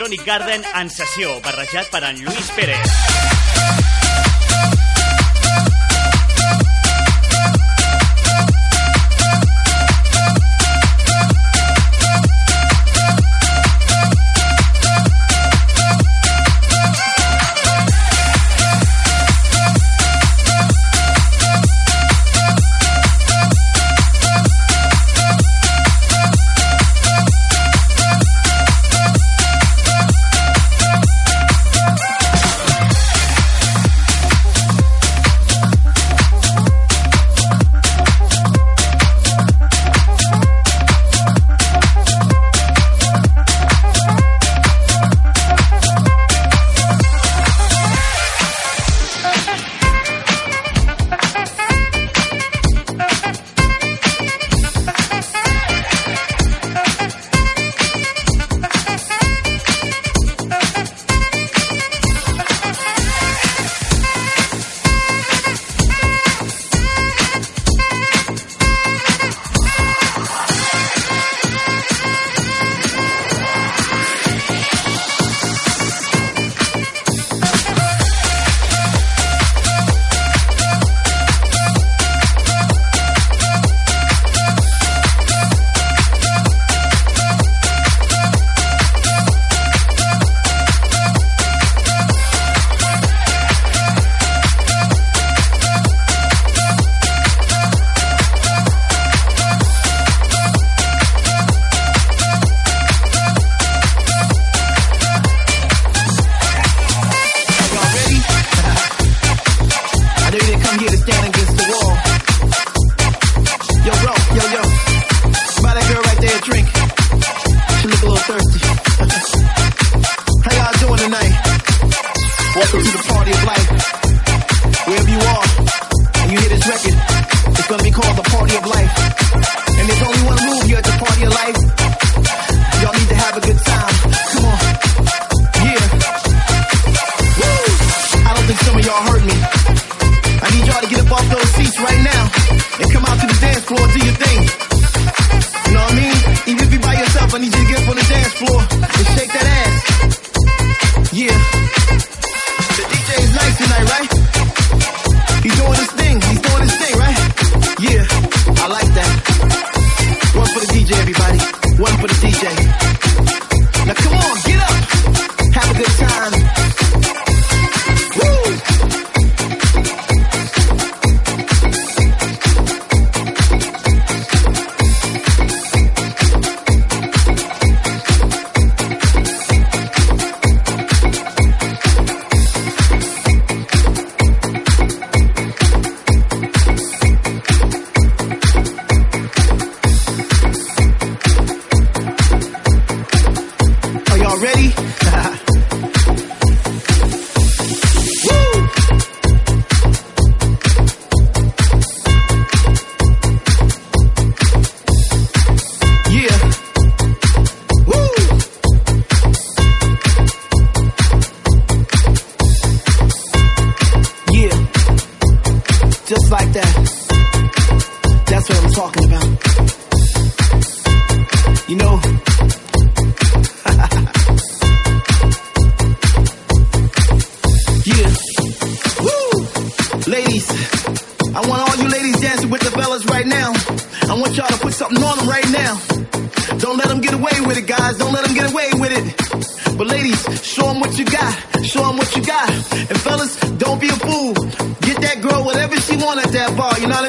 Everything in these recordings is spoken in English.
Electronic Garden en sessió, barrejat per en Lluís Pérez.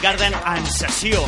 Garden en sessió.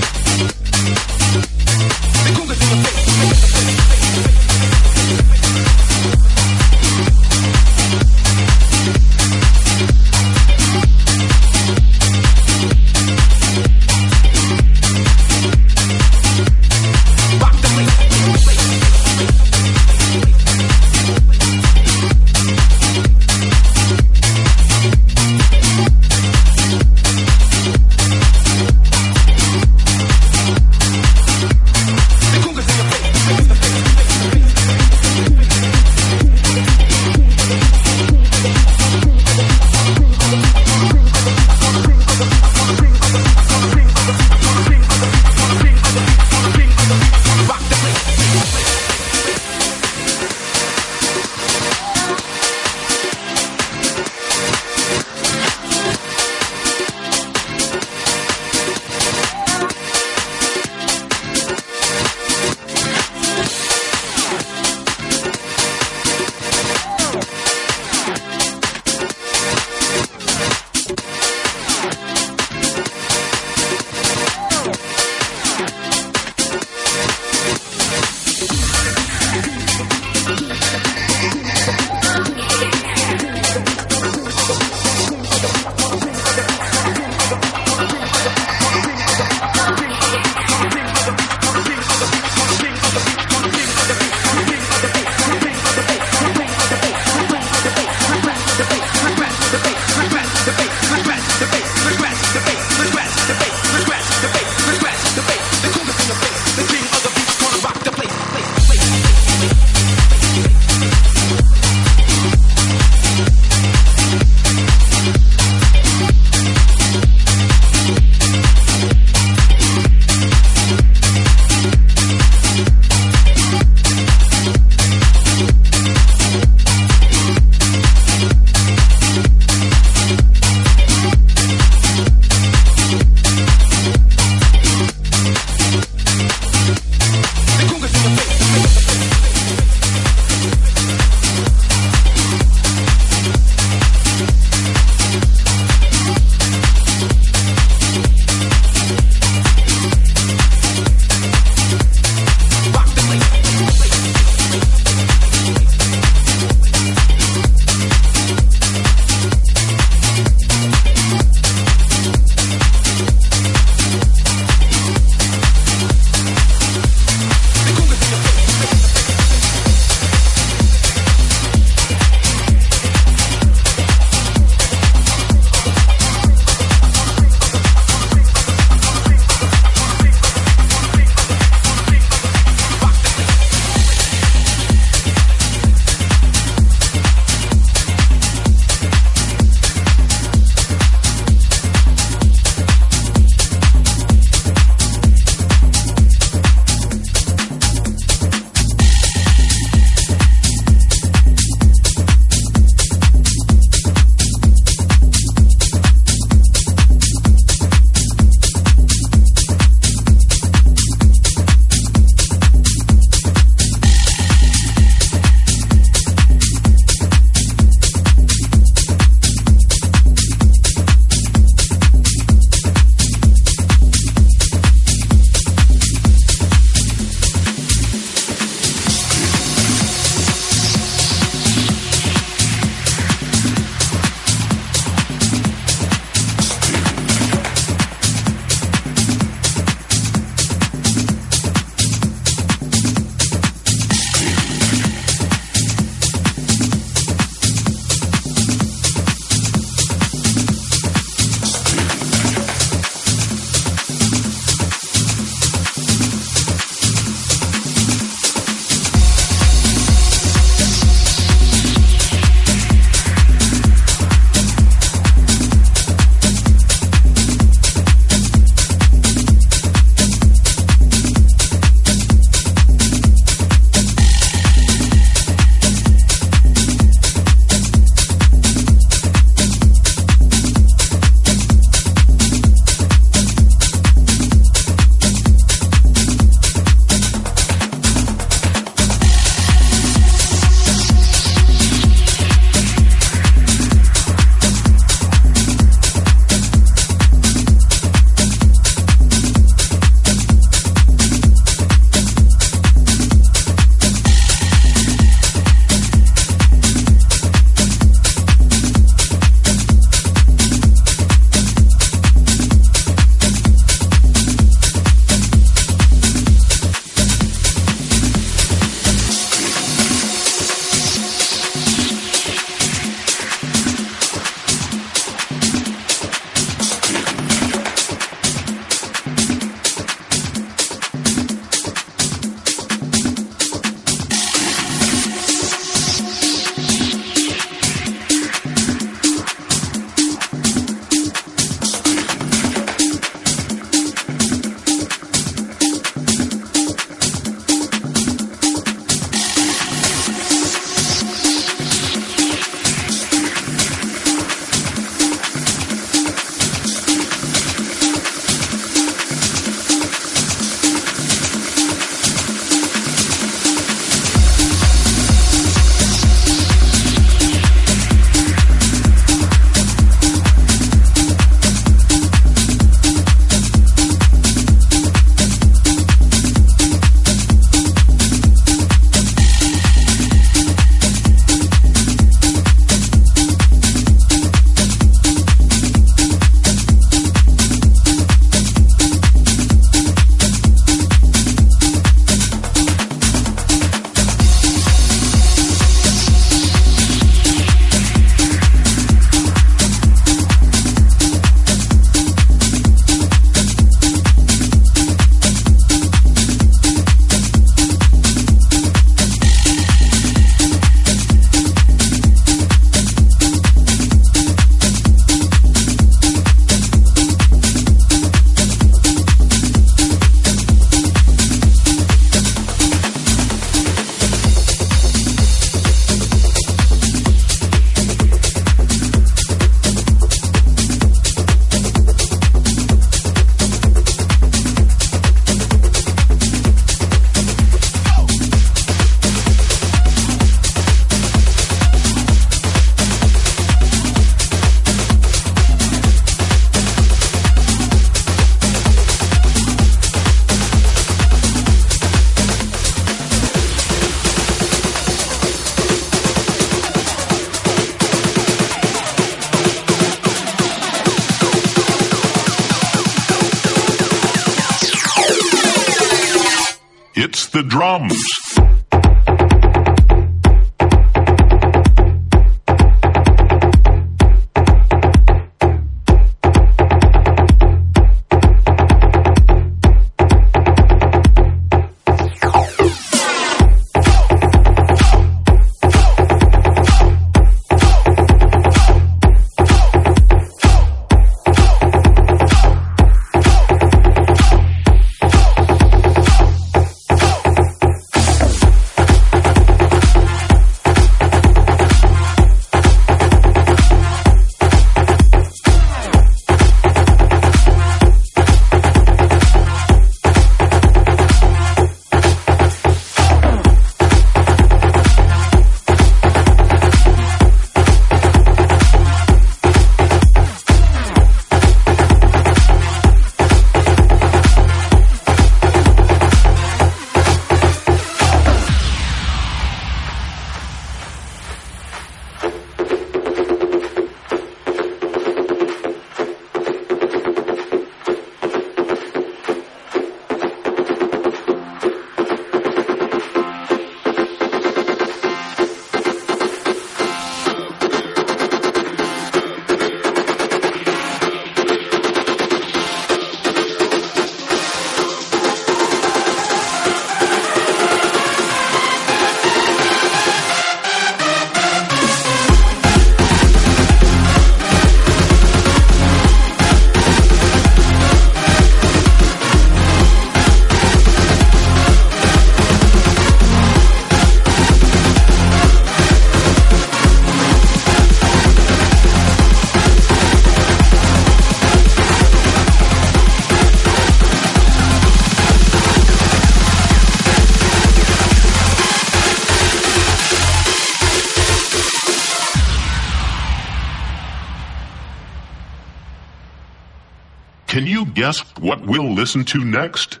Listen to next?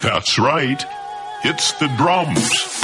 That's right. It's the drums.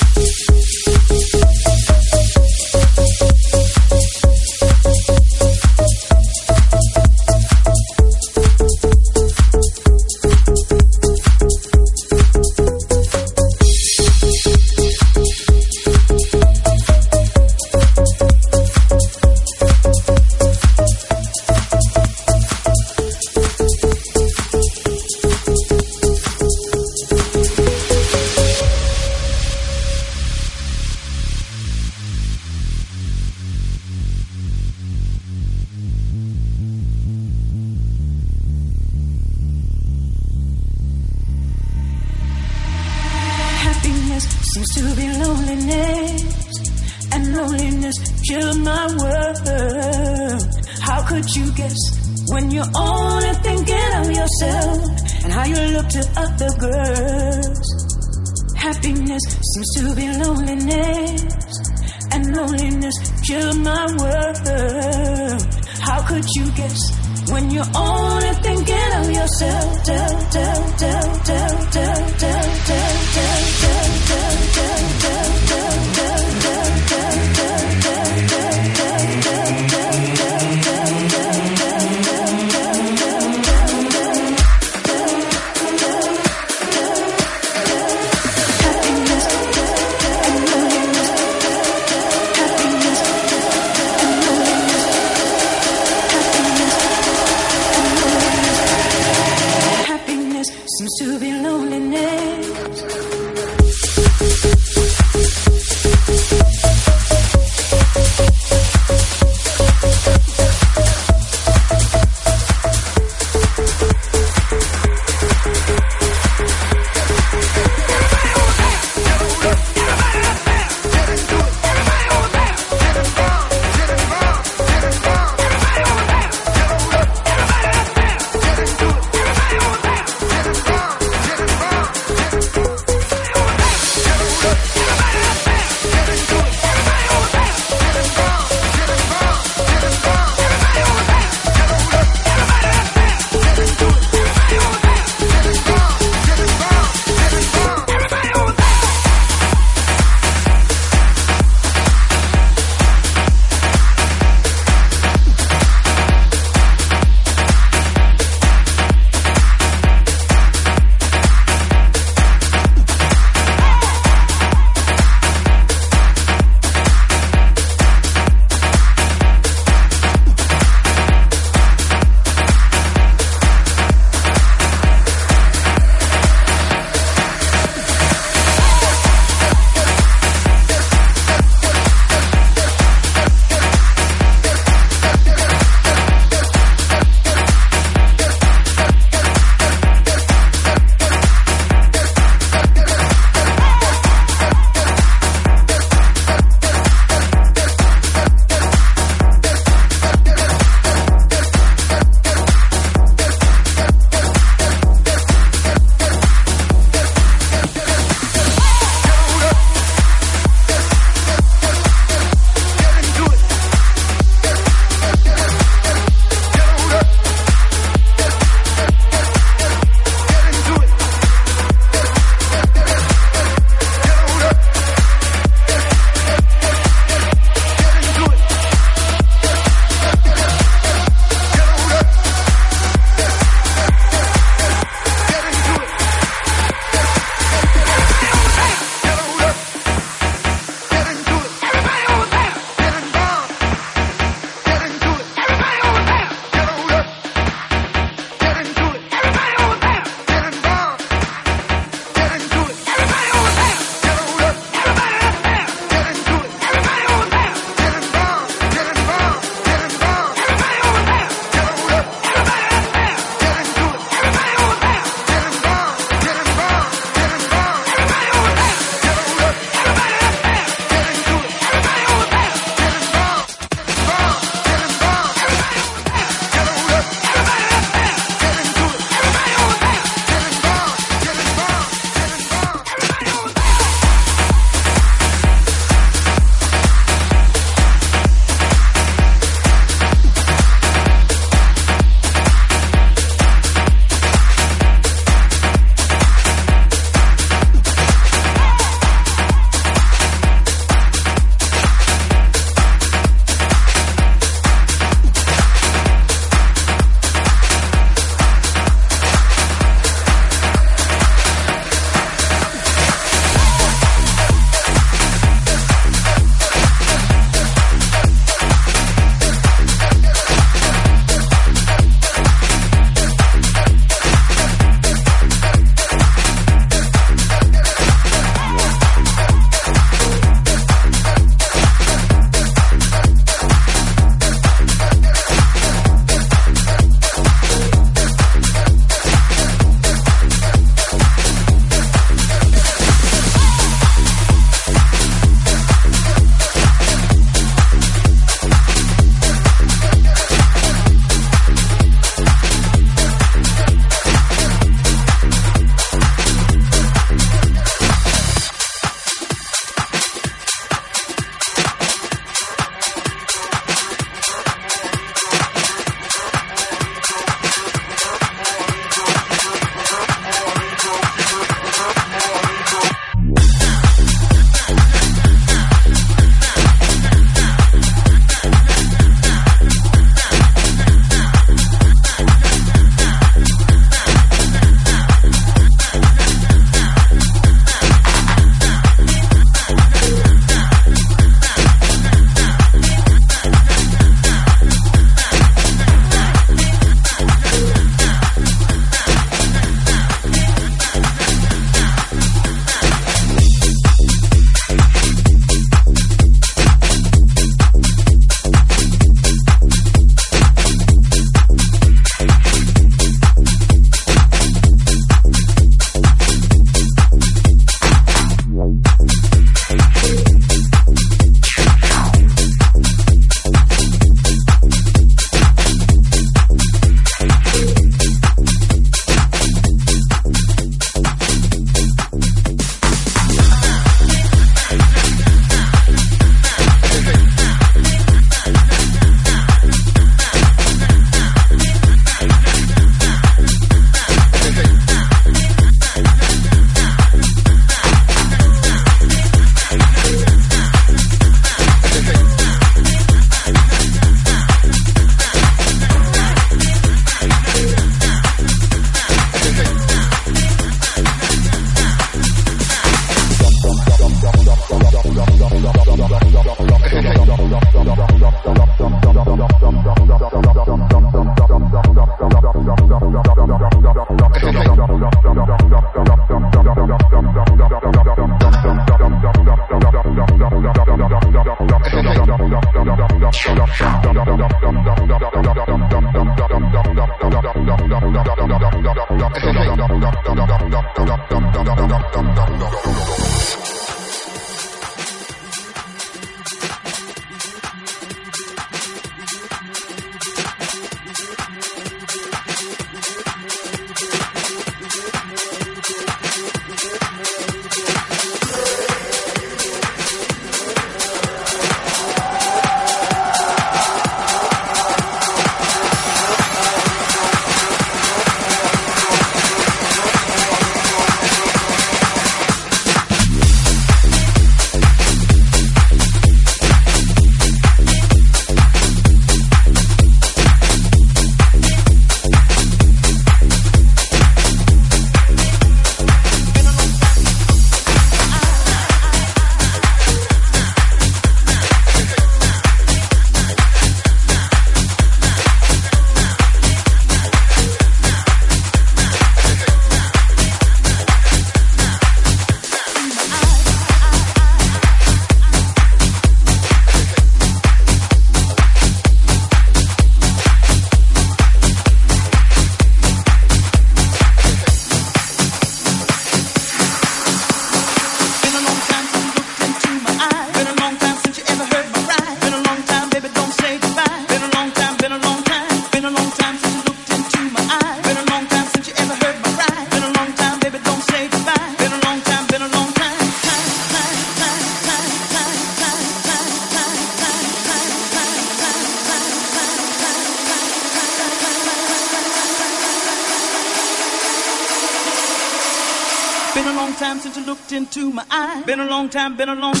Been a long